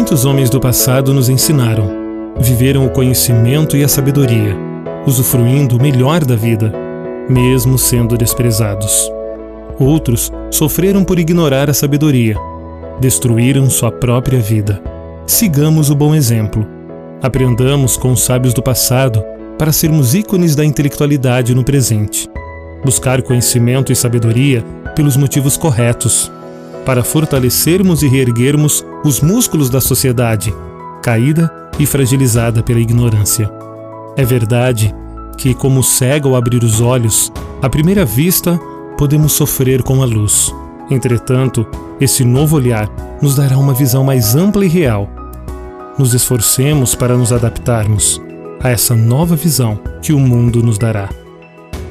Muitos homens do passado nos ensinaram, viveram o conhecimento e a sabedoria, usufruindo o melhor da vida, mesmo sendo desprezados. Outros sofreram por ignorar a sabedoria, destruíram sua própria vida. Sigamos o bom exemplo. Aprendamos com os sábios do passado para sermos ícones da intelectualidade no presente. Buscar conhecimento e sabedoria pelos motivos corretos, para fortalecermos e reerguermos os músculos da sociedade, caída e fragilizada pela ignorância. É verdade que, como cego ao abrir os olhos, à primeira vista podemos sofrer com a luz. Entretanto, esse novo olhar nos dará uma visão mais ampla e real. Nos esforcemos para nos adaptarmos a essa nova visão que o mundo nos dará.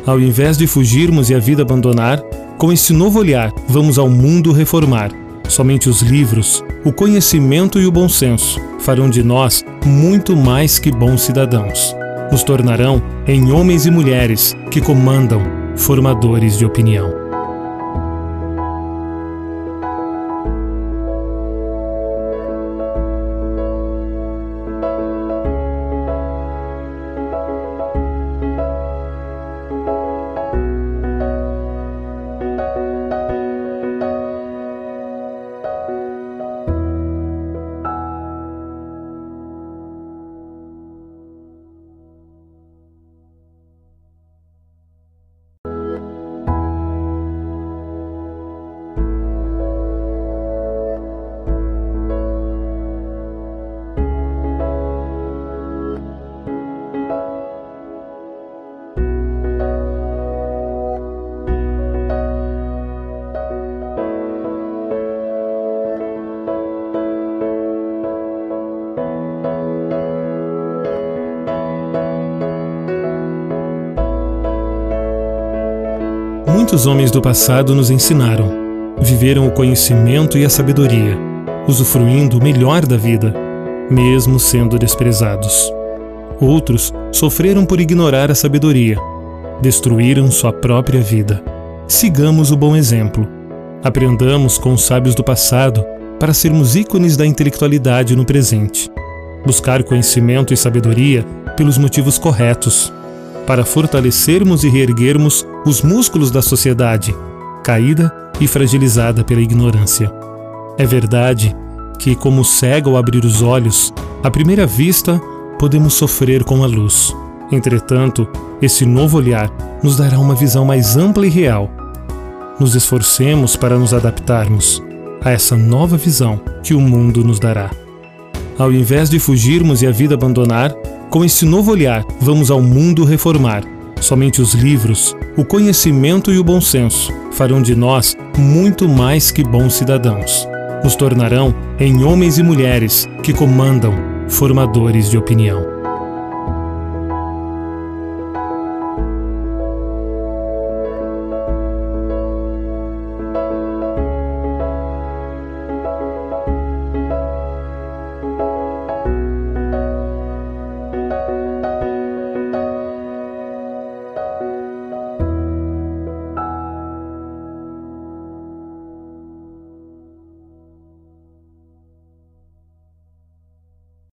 Ao invés de fugirmos e a vida abandonar, com esse novo olhar, vamos ao mundo reformar. Somente os livros, o conhecimento e o bom senso farão de nós muito mais que bons cidadãos. Nos tornarão em homens e mulheres que comandam, formadores de opinião. Muitos homens do passado nos ensinaram, viveram o conhecimento e a sabedoria, usufruindo o melhor da vida, mesmo sendo desprezados. Outros sofreram por ignorar a sabedoria, destruíram sua própria vida. Sigamos o bom exemplo. Aprendamos com os sábios do passado para sermos ícones da intelectualidade no presente. Buscar conhecimento e sabedoria pelos motivos corretos para fortalecermos e reerguermos os músculos da sociedade, caída e fragilizada pela ignorância. É verdade que, como cego ao abrir os olhos, à primeira vista podemos sofrer com a luz. Entretanto, esse novo olhar nos dará uma visão mais ampla e real. Nos esforcemos para nos adaptarmos a essa nova visão que o mundo nos dará. Ao invés de fugirmos e a vida abandonar, com esse novo olhar, vamos ao mundo reformar. Somente os livros, o conhecimento e o bom senso farão de nós muito mais que bons cidadãos. Nos tornarão em homens e mulheres que comandam, formadores de opinião.